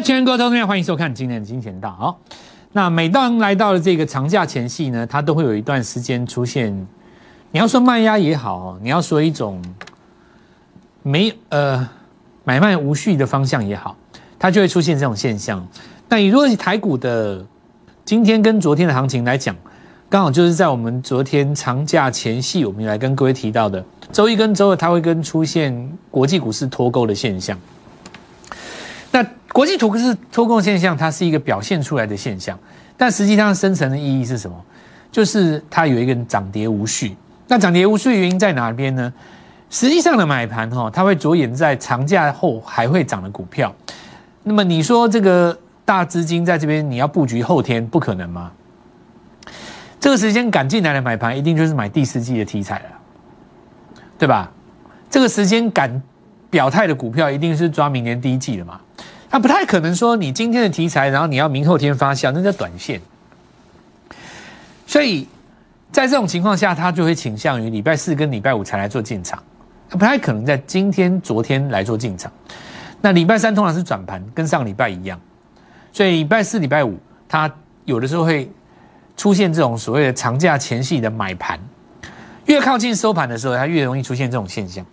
全国投资者，欢迎收看今天的金钱道。好，那每当来到了这个长假前夕呢，它都会有一段时间出现，你要说卖压也好，你要说一种没呃买卖无序的方向也好，它就会出现这种现象。那你如果以台股的今天跟昨天的行情来讲，刚好就是在我们昨天长假前夕，我们来跟各位提到的周一跟周二，它会跟出现国际股市脱钩的现象。那国际图是脱钩现象，它是一个表现出来的现象，但实际上深层的意义是什么？就是它有一个涨跌无序。那涨跌无序原因在哪边呢？实际上的买盘哈，它会着眼在长假后还会涨的股票。那么你说这个大资金在这边你要布局后天，不可能吗？这个时间赶进来的买盘，一定就是买第四季的题材了，对吧？这个时间赶表态的股票，一定是抓明年第一季的嘛？他不太可能说你今天的题材，然后你要明后天发酵，那叫短线。所以在这种情况下，他就会倾向于礼拜四跟礼拜五才来做进场，他不太可能在今天、昨天来做进场。那礼拜三通常是转盘，跟上礼拜一样。所以礼拜四、礼拜五，他有的时候会出现这种所谓的长假前夕的买盘，越靠近收盘的时候，它越容易出现这种现象。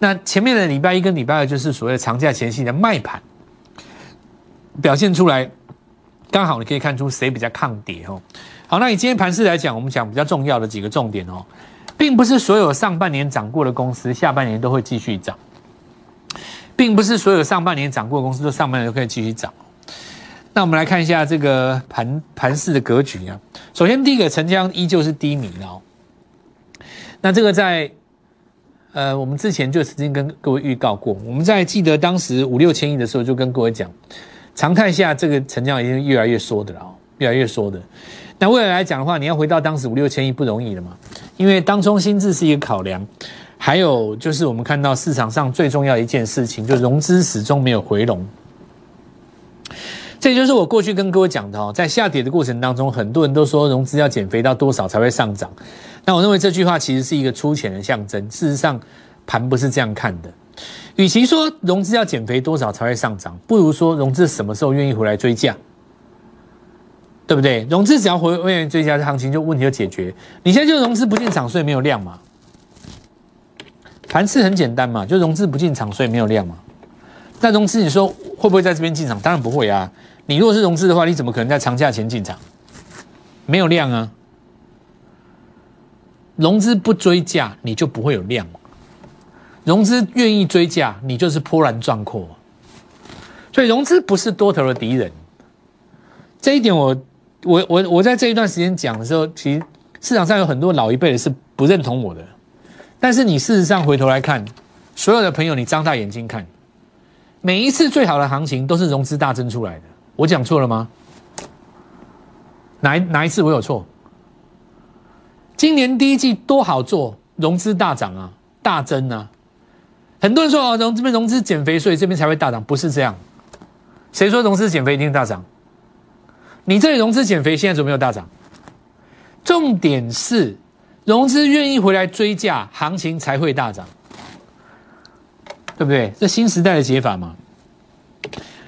那前面的礼拜一跟礼拜二就是所谓的长假前夕的卖盘。表现出来，刚好你可以看出谁比较抗跌哦。好，那以今天盘势来讲，我们讲比较重要的几个重点哦，并不是所有上半年涨过的公司下半年都会继续涨，并不是所有上半年涨过的公司都上半年都可以继续涨。那我们来看一下这个盘盘市的格局啊。首先，第一个成交依旧是低迷哦。那这个在呃，我们之前就曾经跟各位预告过，我们在记得当时五六千亿的时候就跟各位讲。常态下，这个成交已经越来越缩的了，越来越缩的。那未来来讲的话，你要回到当时五六千亿不容易了嘛？因为当中心智是一个考量，还有就是我们看到市场上最重要一件事情，就融资始终没有回笼。这就是我过去跟各位讲的哦，在下跌的过程当中，很多人都说融资要减肥到多少才会上涨。那我认为这句话其实是一个粗浅的象征，事实上盘不是这样看的。与其说融资要减肥多少才会上涨，不如说融资什么时候愿意回来追价，对不对？融资只要回愿意追价，这行情就问题就解决。你现在就融资不进场，所以没有量嘛。盘势很简单嘛，就融资不进场，所以没有量嘛。那融资你说会不会在这边进场？当然不会啊。你如果是融资的话，你怎么可能在长假前进场？没有量啊。融资不追价，你就不会有量。融资愿意追价，你就是波澜壮阔。所以融资不是多头的敌人。这一点，我我我我在这一段时间讲的时候，其实市场上有很多老一辈的是不认同我的。但是你事实上回头来看，所有的朋友，你张大眼睛看，每一次最好的行情都是融资大增出来的。我讲错了吗？哪哪一次我有错？今年第一季多好做，融资大涨啊，大增啊。很多人说哦，融这边融资减肥，所以这边才会大涨，不是这样。谁说融资减肥一定大涨？你这里融资减肥，现在怎么没有大涨？重点是融资愿意回来追价，行情才会大涨，对不对？这新时代的解法嘛。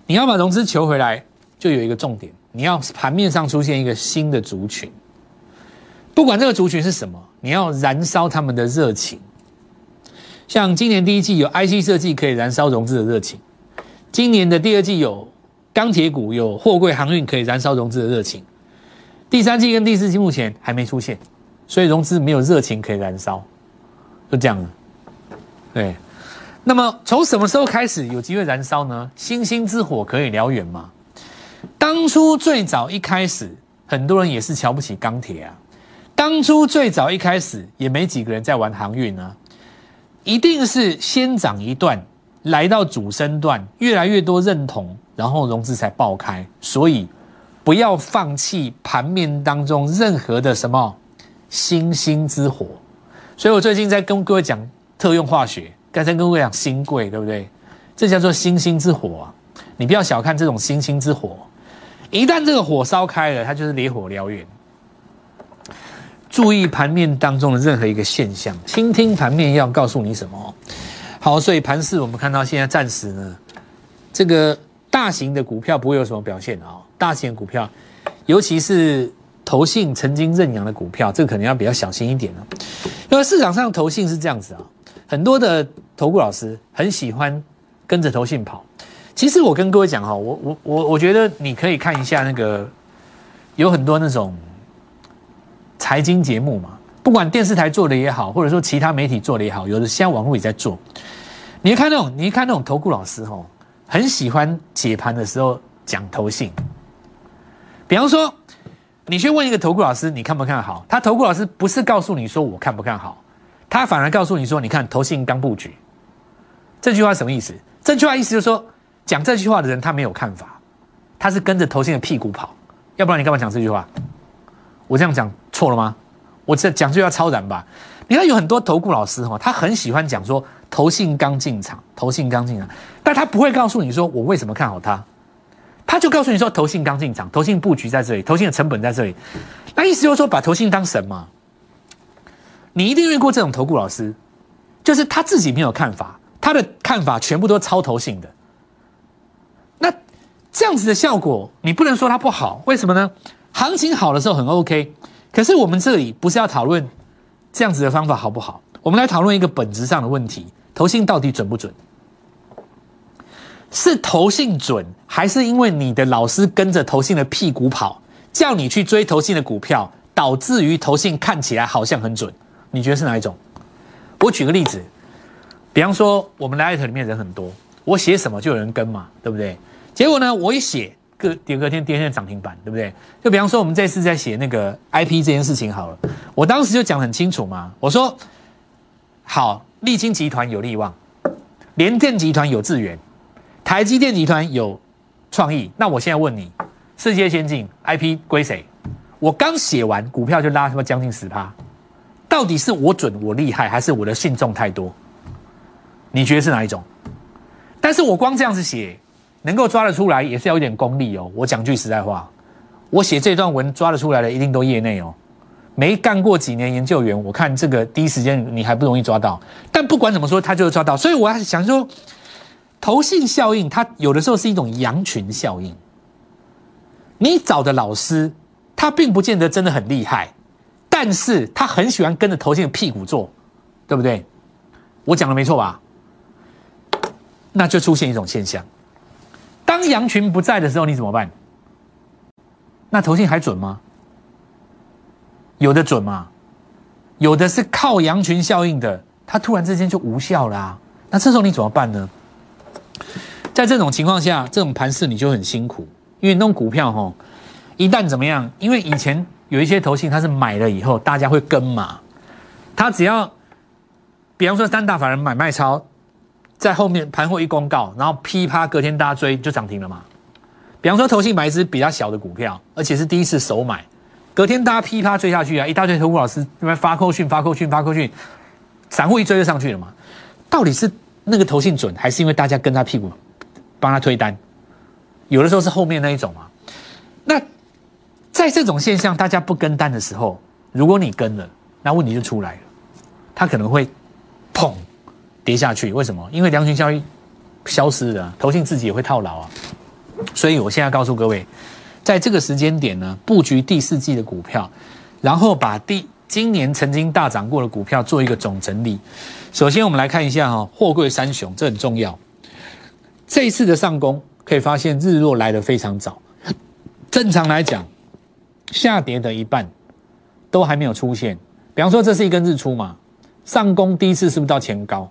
你要把融资求回来，就有一个重点，你要盘面上出现一个新的族群，不管这个族群是什么，你要燃烧他们的热情。像今年第一季有 IC 设计可以燃烧融资的热情，今年的第二季有钢铁股、有货柜航运可以燃烧融资的热情，第三季跟第四季目前还没出现，所以融资没有热情可以燃烧，就这样了。对，那么从什么时候开始有机会燃烧呢？星星之火可以燎原吗？当初最早一开始，很多人也是瞧不起钢铁啊，当初最早一开始也没几个人在玩航运啊。一定是先涨一段，来到主升段，越来越多认同，然后融资才爆开。所以不要放弃盘面当中任何的什么星星之火。所以我最近在跟各位讲特用化学，刚才跟各位讲新贵，对不对？这叫做星星之火啊！你不要小看这种星星之火，一旦这个火烧开了，它就是烈火燎原。注意盘面当中的任何一个现象，倾听盘面要告诉你什么。好，所以盘市我们看到现在暂时呢，这个大型的股票不会有什么表现啊、大型的股票，尤其是投信曾经认养的股票，这个可能要比较小心一点了。因为市场上投信是这样子啊，很多的投顾老师很喜欢跟着投信跑。其实我跟各位讲哈，我我我我觉得你可以看一下那个有很多那种财经节目嘛，不管电视台做的也好，或者说其他媒体做的也好，有的现在网络也在做。你看那种，你看那种投顾老师哈，很喜欢解盘的时候讲投信。比方说，你去问一个投顾老师，你看不看好？他投顾老师不是告诉你说我看不看好，他反而告诉你说，你看投信刚布局。这句话什么意思？这句话意思就是说，讲这句话的人他没有看法，他是跟着投信的屁股跑。要不然你干嘛讲这句话？我这样讲错了吗？我这讲句话超然吧？你看有很多投顾老师哈，他很喜欢讲说投信刚进场，投信刚进场，但他不会告诉你说我为什么看好它，他就告诉你说投信刚进场，投信布局在这里，投信的成本在这里。那意思就是说把投信当神嘛？你一定遇过这种投顾老师，就是他自己没有看法。他的看法全部都超投信的，那这样子的效果，你不能说它不好，为什么呢？行情好的时候很 OK，可是我们这里不是要讨论这样子的方法好不好？我们来讨论一个本质上的问题：投信到底准不准？是投信准，还是因为你的老师跟着投信的屁股跑，叫你去追投信的股票，导致于投信看起来好像很准？你觉得是哪一种？我举个例子。比方说，我们 Light 里面人很多，我写什么就有人跟嘛，对不对？结果呢，我一写，隔第隔天第二天涨停板，对不对？就比方说，我们这次在写那个 IP 这件事情好了，我当时就讲很清楚嘛，我说好，立金集团有利旺，联电集团有智源，台积电集团有创意。那我现在问你，世界先进 IP 归谁？我刚写完，股票就拉什么将近十趴，到底是我准我厉害，还是我的信众太多？你觉得是哪一种？但是我光这样子写，能够抓得出来，也是要有点功力哦。我讲句实在话，我写这段文抓得出来的，一定都业内哦。没干过几年研究员，我看这个第一时间你还不容易抓到。但不管怎么说，他就是抓到。所以我还想说，投信效应，它有的时候是一种羊群效应。你找的老师，他并不见得真的很厉害，但是他很喜欢跟着投信的屁股做，对不对？我讲的没错吧？那就出现一种现象，当羊群不在的时候，你怎么办？那投信还准吗？有的准吗？有的是靠羊群效应的，它突然之间就无效啦。那这时候你怎么办呢？在这种情况下，这种盘势你就很辛苦，因为弄股票哈，一旦怎么样？因为以前有一些投信，它是买了以后大家会跟嘛，它只要，比方说三大法人买卖超。在后面盘后一公告，然后噼啪隔天大家追就涨停了嘛。比方说投信买一只比较小的股票，而且是第一次首买，隔天大家噼啪追下去啊，一大堆投顾老师那边发扣讯发扣讯发扣讯，散户一追就上去了嘛。到底是那个投信准，还是因为大家跟他屁股帮他推单？有的时候是后面那一种嘛。那在这种现象大家不跟单的时候，如果你跟了，那问题就出来了，他可能会砰。跌下去，为什么？因为良群效益消失了，投信自己也会套牢啊。所以我现在告诉各位，在这个时间点呢，布局第四季的股票，然后把第今年曾经大涨过的股票做一个总整理。首先，我们来看一下哈，货柜三雄，这很重要。这一次的上攻，可以发现日落来的非常早。正常来讲，下跌的一半都还没有出现。比方说，这是一根日出嘛，上攻第一次是不是到前高？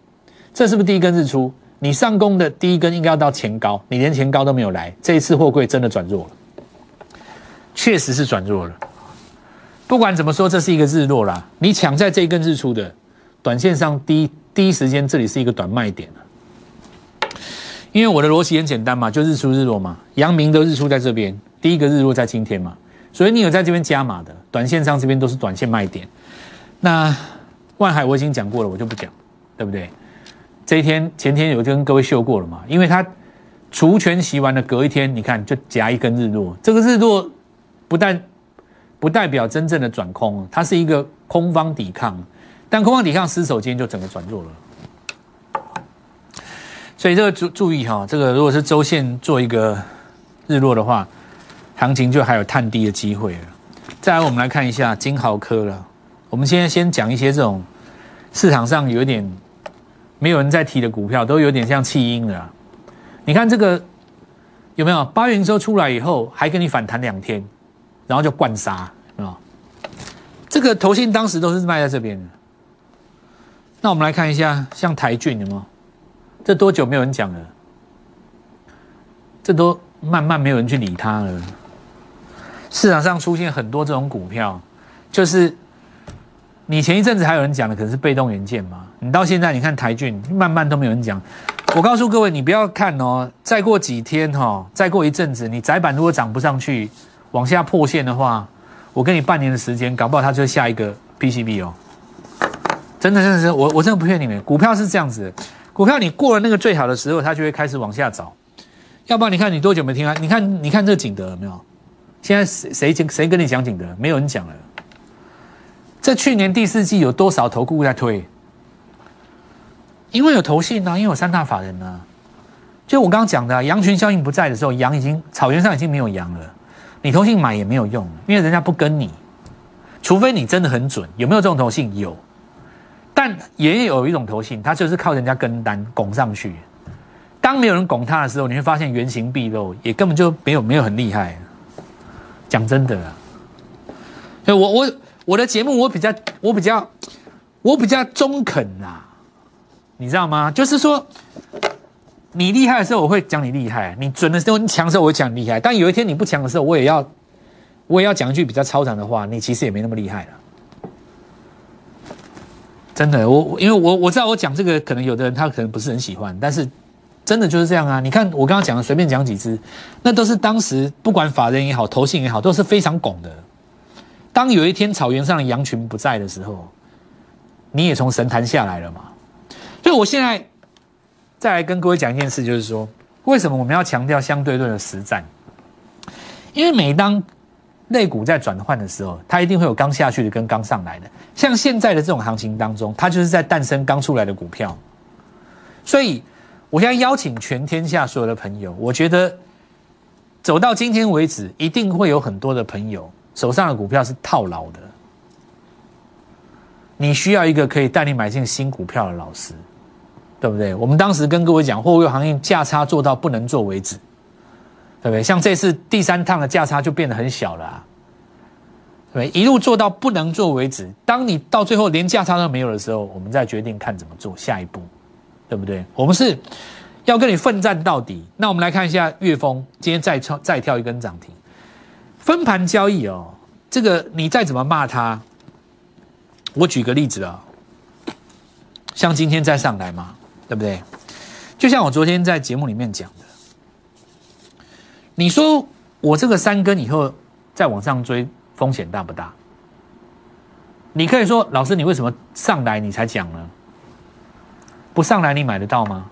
这是不是第一根日出？你上攻的第一根应该要到前高，你连前高都没有来。这一次货柜真的转弱了，确实是转弱了。不管怎么说，这是一个日落啦。你抢在这一根日出的短线上，第一第一时间这里是一个短卖点因为我的逻辑很简单嘛，就日出日落嘛。阳明的日出在这边，第一个日落在今天嘛，所以你有在这边加码的，短线上这边都是短线卖点。那万海我已经讲过了，我就不讲，对不对？这一天前天有跟各位秀过了嘛？因为它除权洗完了，隔一天你看就夹一根日落，这个日落不但不代表真正的转空，它是一个空方抵抗，但空方抵抗失守，今天就整个转弱了。所以这个注注意哈，这个如果是周线做一个日落的话，行情就还有探低的机会。再来，我们来看一下金豪科了。我们现在先讲一些这种市场上有点没有人在提的股票，都有点像弃婴的。你看这个有没有？八元收出来以后，还跟你反弹两天，然后就灌杀啊。这个头信当时都是卖在这边的。那我们来看一下，像台骏有没有？这多久没有人讲了？这都慢慢没有人去理它了。市场上出现很多这种股票，就是你前一阵子还有人讲的，可能是被动元件嘛。你到现在你看台骏，慢慢都没有人讲。我告诉各位，你不要看哦，再过几天哈，再过一阵子，你窄板如果涨不上去，往下破线的话，我给你半年的时间，搞不好它就下一个 PCB 哦。真的，真的是我，我真的不骗你们，股票是这样子，股票你过了那个最好的时候，它就会开始往下找。要不然你看你多久没听啊？你看，你看这景德有没有？现在谁谁谁跟你讲景德？没有人讲了。在去年第四季有多少投顾在推？因为有投信啊，因为有三大法人啊。就我刚刚讲的，羊群效应不在的时候，羊已经草原上已经没有羊了，你投信买也没有用，因为人家不跟你，除非你真的很准。有没有这种投信？有，但也有一种投信，它就是靠人家跟单拱上去。当没有人拱它的时候，你会发现原形毕露，也根本就没有没有很厉害。讲真的啊，我我我的节目我比较我比较我比较中肯啊，你知道吗？就是说你厉害的时候我会讲你厉害，你准的时候你强的时候我会讲你厉害，但有一天你不强的时候我也要我也要讲一句比较超常的话，你其实也没那么厉害了。真的，我因为我我知道我讲这个可能有的人他可能不是很喜欢，但是。真的就是这样啊！你看我刚刚讲的，随便讲几只，那都是当时不管法人也好，投信也好，都是非常拱的。当有一天草原上的羊群不在的时候，你也从神坛下来了嘛。所以我现在再来跟各位讲一件事，就是说，为什么我们要强调相对论的实战？因为每当类股在转换的时候，它一定会有刚下去的跟刚上来的。像现在的这种行情当中，它就是在诞生刚出来的股票，所以。我现在邀请全天下所有的朋友，我觉得走到今天为止，一定会有很多的朋友手上的股票是套牢的。你需要一个可以带你买进新股票的老师，对不对？我们当时跟各位讲，货柜行业价差做到不能做为止，对不对？像这次第三趟的价差就变得很小了，对，一路做到不能做为止。当你到最后连价差都没有的时候，我们再决定看怎么做下一步。对不对？我们是要跟你奋战到底。那我们来看一下岳峰今天再创再跳一根涨停，分盘交易哦。这个你再怎么骂他，我举个例子啊，像今天再上来嘛，对不对？就像我昨天在节目里面讲的，你说我这个三根以后再往上追，风险大不大？你可以说老师，你为什么上来你才讲呢？不上来你买得到吗？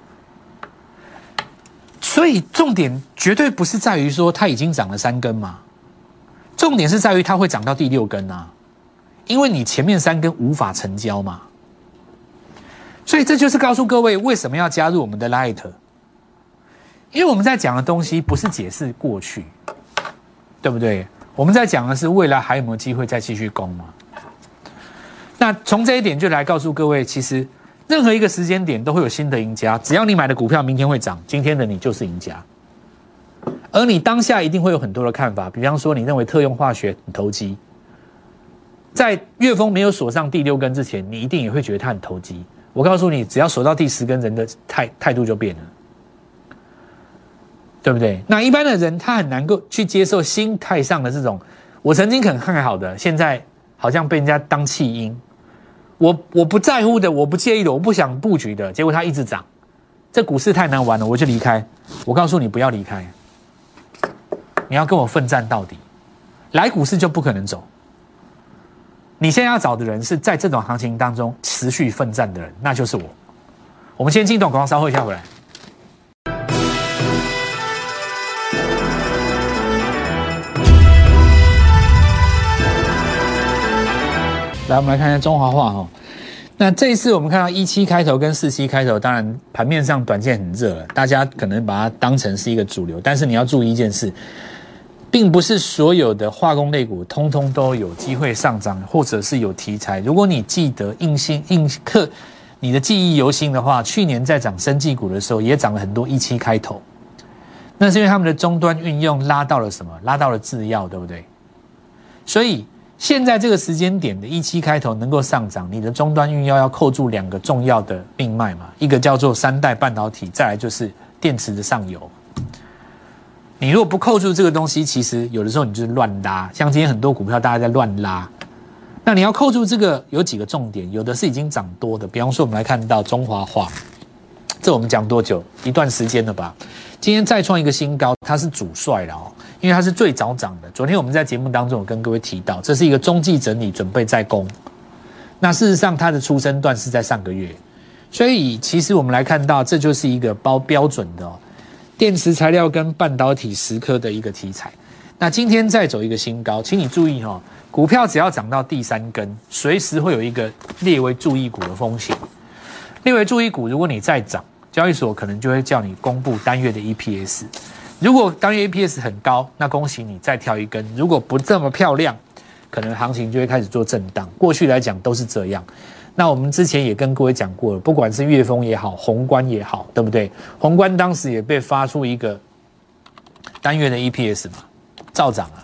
所以重点绝对不是在于说它已经涨了三根嘛，重点是在于它会涨到第六根啊，因为你前面三根无法成交嘛。所以这就是告诉各位为什么要加入我们的 Light，因为我们在讲的东西不是解释过去，对不对？我们在讲的是未来还有没有机会再继续攻嘛。那从这一点就来告诉各位，其实。任何一个时间点都会有新的赢家，只要你买的股票明天会涨，今天的你就是赢家。而你当下一定会有很多的看法，比方说你认为特用化学很投机，在月峰没有锁上第六根之前，你一定也会觉得它很投机。我告诉你，只要锁到第十根，人的态态度就变了，对不对？那一般的人他很难够去接受心态上的这种，我曾经很看好的，现在好像被人家当弃婴。我我不在乎的，我不介意的，我不想布局的，结果它一直涨，这股市太难玩了，我就离开。我告诉你不要离开，你要跟我奋战到底，来股市就不可能走。你现在要找的人是在这种行情当中持续奋战的人，那就是我。我们先进段广告，稍后一下回来。来，我们来看一下中华话哈。那这一次我们看到一七开头跟四七开头，当然盘面上短线很热了，大家可能把它当成是一个主流，但是你要注意一件事，并不是所有的化工类股通通都有机会上涨，或者是有题材。如果你记得印心印刻你的记忆犹新的话，去年在涨生技股的时候，也涨了很多一七开头，那是因为他们的终端运用拉到了什么？拉到了制药，对不对？所以。现在这个时间点的一期开头能够上涨，你的终端运用要扣住两个重要的命脉嘛？一个叫做三代半导体，再来就是电池的上游。你如果不扣住这个东西，其实有的时候你就是乱拉。像今天很多股票大家在乱拉，那你要扣住这个有几个重点，有的是已经涨多的，比方说我们来看到中华化，这我们讲多久？一段时间了吧？今天再创一个新高，它是主帅了哦。因为它是最早涨的。昨天我们在节目当中有跟各位提到，这是一个中继整理，准备再攻。那事实上，它的出生段是在上个月，所以其实我们来看到，这就是一个包标准的电池材料跟半导体时刻的一个题材。那今天再走一个新高，请你注意哈，股票只要涨到第三根，随时会有一个列为注意股的风险。列为注意股，如果你再涨，交易所可能就会叫你公布单月的 EPS。如果当月 EPS 很高，那恭喜你再跳一根；如果不这么漂亮，可能行情就会开始做震荡。过去来讲都是这样。那我们之前也跟各位讲过了，不管是月峰也好，宏观也好，对不对？宏观当时也被发出一个单月的 EPS 嘛，照涨啊，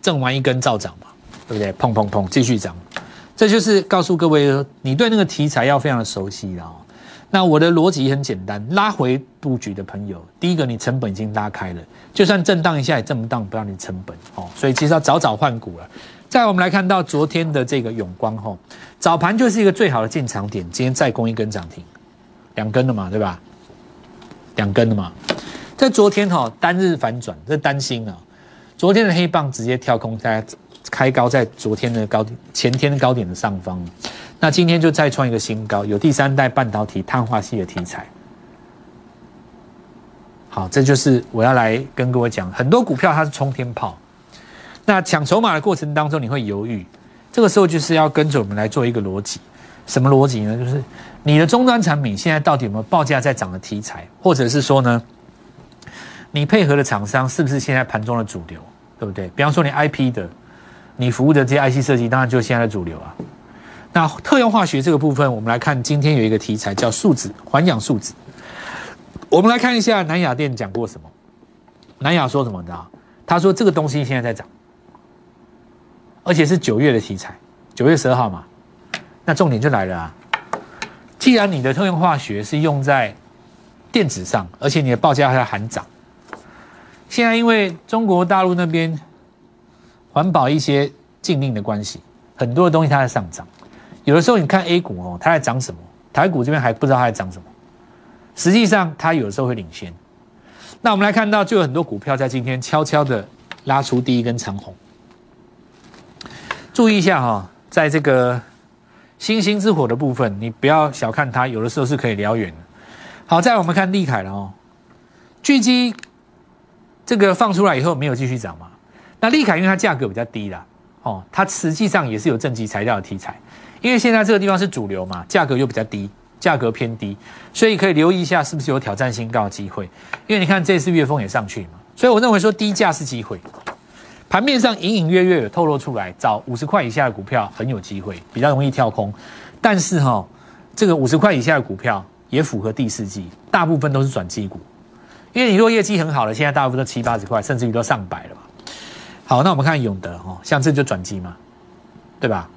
挣完一根照涨嘛，对不对？砰砰砰，继续涨。这就是告诉各位，你对那个题材要非常的熟悉了。那我的逻辑很简单，拉回布局的朋友，第一个你成本已经拉开了，就算震荡一下也震不荡不到你成本哦，所以其实要早早换股了。再我们来看到昨天的这个永光吼，早盘就是一个最好的进场点，今天再攻一根涨停，两根了嘛，对吧？两根了嘛，在昨天哈单日反转，这担心啊，昨天的黑棒直接跳空大家开高在昨天的高点前天的高点的上方。那今天就再创一个新高，有第三代半导体碳化系的题材。好，这就是我要来跟各位讲，很多股票它是冲天炮，那抢筹码的过程当中你会犹豫，这个时候就是要跟着我们来做一个逻辑，什么逻辑呢？就是你的终端产品现在到底有没有报价在涨的题材，或者是说呢，你配合的厂商是不是现在盘中的主流，对不对？比方说你 IP 的，你服务的这些 IC 设计，当然就是现在的主流啊。那特用化学这个部分，我们来看今天有一个题材叫树脂环氧树脂。我们来看一下南亚电讲过什么。南亚说什么的？他说这个东西现在在涨，而且是九月的题材，九月十二号嘛。那重点就来了啊！既然你的特用化学是用在电子上，而且你的报价还在喊涨，现在因为中国大陆那边环保一些禁令的关系，很多的东西它在上涨。有的时候你看 A 股哦，它在涨什么？台股这边还不知道它在涨什么。实际上它有的时候会领先。那我们来看到，就有很多股票在今天悄悄的拉出第一根长红。注意一下哈，在这个星星之火的部分，你不要小看它，有的时候是可以燎原的。好，再我们看利凯了哦，巨基这个放出来以后没有继续涨嘛？那利凯因为它价格比较低啦，哦，它实际上也是有正极材料的题材。因为现在这个地方是主流嘛，价格又比较低，价格偏低，所以可以留意一下是不是有挑战新高的机会。因为你看这次月峰也上去嘛，所以我认为说低价是机会。盘面上隐隐约约有透露出来，找五十块以下的股票很有机会，比较容易跳空。但是哈，这个五十块以下的股票也符合第四季，大部分都是转机股。因为你若业绩很好了，现在大部分都七八十块，甚至于都上百了嘛。好，那我们看永德哈，像这就转机嘛，对吧？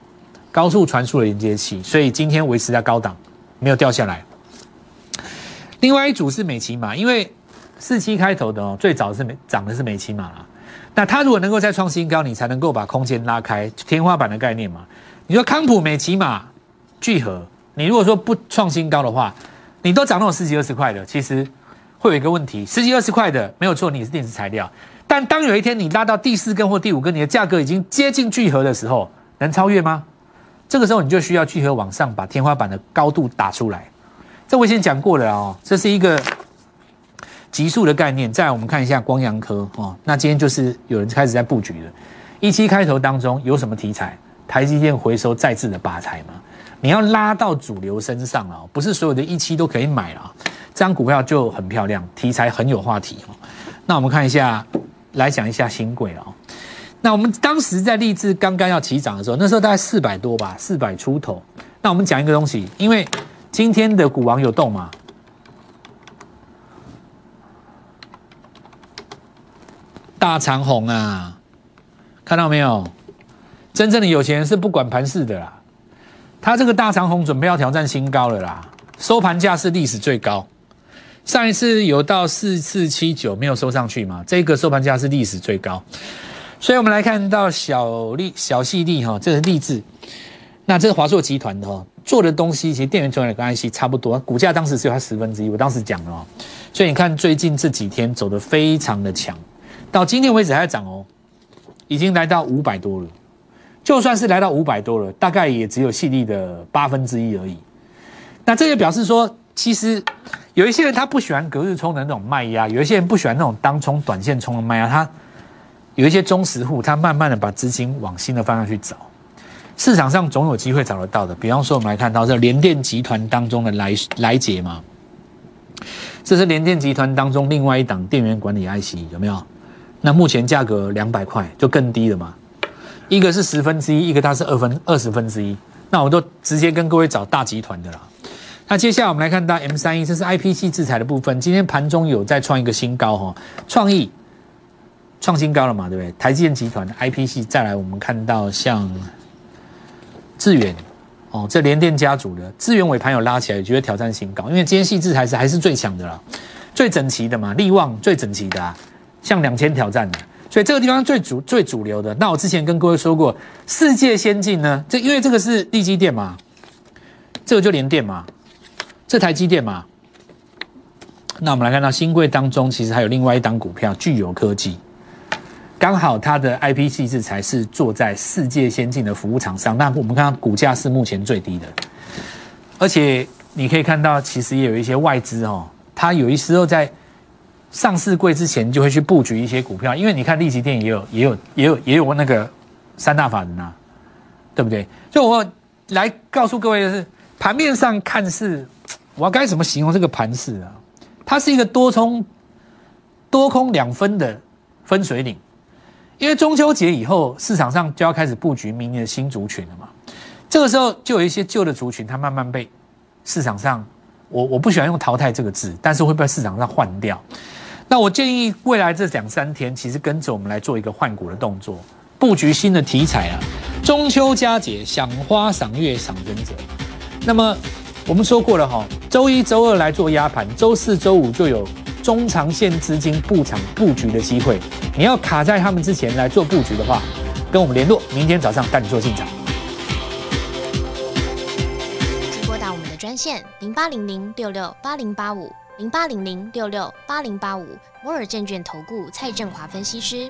高速传输的连接器，所以今天维持在高档，没有掉下来。另外一组是美骑马，因为四七开头的哦，最早是美涨的是美骑马啦。那它如果能够再创新高，你才能够把空间拉开，天花板的概念嘛。你说康普美骑马聚合，你如果说不创新高的话，你都涨那种十几二十块的，其实会有一个问题，十几二十块的没有错，你是电子材料，但当有一天你拉到第四根或第五根，你的价格已经接近聚合的时候，能超越吗？这个时候你就需要聚合往上，把天花板的高度打出来。这我先讲过了哦，这是一个急速的概念。再来我们看一下光阳科哦，那今天就是有人开始在布局了。一期开头当中有什么题材？台积电回收再制的拔财嘛。你要拉到主流身上啊，不是所有的一期都可以买了。这张股票就很漂亮，题材很有话题哦。那我们看一下，来讲一下新贵哦。那我们当时在立志刚刚要起涨的时候，那时候大概四百多吧，四百出头。那我们讲一个东西，因为今天的股王有动嘛，大长虹啊，看到没有？真正的有钱人是不管盘势的啦。他这个大长虹准备要挑战新高了啦，收盘价是历史最高。上一次有到四四七九没有收上去嘛？这个收盘价是历史最高。所以我们来看到小利小细粒哈，这是励志。那这是华硕集团的哈，做的东西其实电源传感跟 IC 差不多，股价当时只有它十分之一。我当时讲了哦，所以你看最近这几天走的非常的强，到今天为止还在涨哦，已经来到五百多了。就算是来到五百多了，大概也只有细粒的八分之一而已。那这也表示说，其实有一些人他不喜欢隔日冲的那种卖压，有一些人不喜欢那种当冲、短线冲的卖压。他有一些忠实户，他慢慢的把资金往新的方向去找。市场上总有机会找得到的。比方说，我们来看到这联电集团当中的来来捷嘛，这是联电集团当中另外一档电源管理 IC，有没有？那目前价格两百块，就更低了嘛。一个是十分之一，一个它是二分二十分之一。那我都直接跟各位找大集团的啦。那接下来我们来看到 M 三一，这是 IPC 制裁的部分。今天盘中有再创一个新高哈，创意创新高了嘛，对不对？台积电集团的 IPC 再来，我们看到像智远哦，这联电家族的智远尾盘有拉起来，也觉得挑战新高，因为今天细制裁是还是最强的啦，最整齐的嘛，力旺最整齐的啊，向两千挑战的。所以这个地方最主最主流的，那我之前跟各位说过，世界先进呢，这因为这个是立基电嘛，这个就联电嘛，这台积电嘛。那我们来看到新贵当中，其实还有另外一档股票，具有科技，刚好它的 IPC 制裁是做在世界先进的服务厂商，那我们看到股价是目前最低的，而且你可以看到，其实也有一些外资哦，它有一时候在。上市柜之前就会去布局一些股票，因为你看利奇电也有也有也有也有那个三大法人呐，对不对？就我来告诉各位的是，盘面上看似，我该怎么形容这个盘势啊？它是一个多冲多空两分的分水岭，因为中秋节以后市场上就要开始布局明年的新族群了嘛，这个时候就有一些旧的族群，它慢慢被市场上，我我不喜欢用淘汰这个字，但是会被市场上换掉。那我建议未来这两三天，其实跟着我们来做一个换股的动作，布局新的题材啊。中秋佳节，赏花、赏月、赏人者。那么我们说过了哈，周一周二来做压盘，周四周五就有中长线资金布场布局的机会。你要卡在他们之前来做布局的话，跟我们联络，明天早上带你做进场。请拨打我们的专线零八零零六六八零八五。零八零零六六八零八五摩尔证券投顾蔡振华分析师，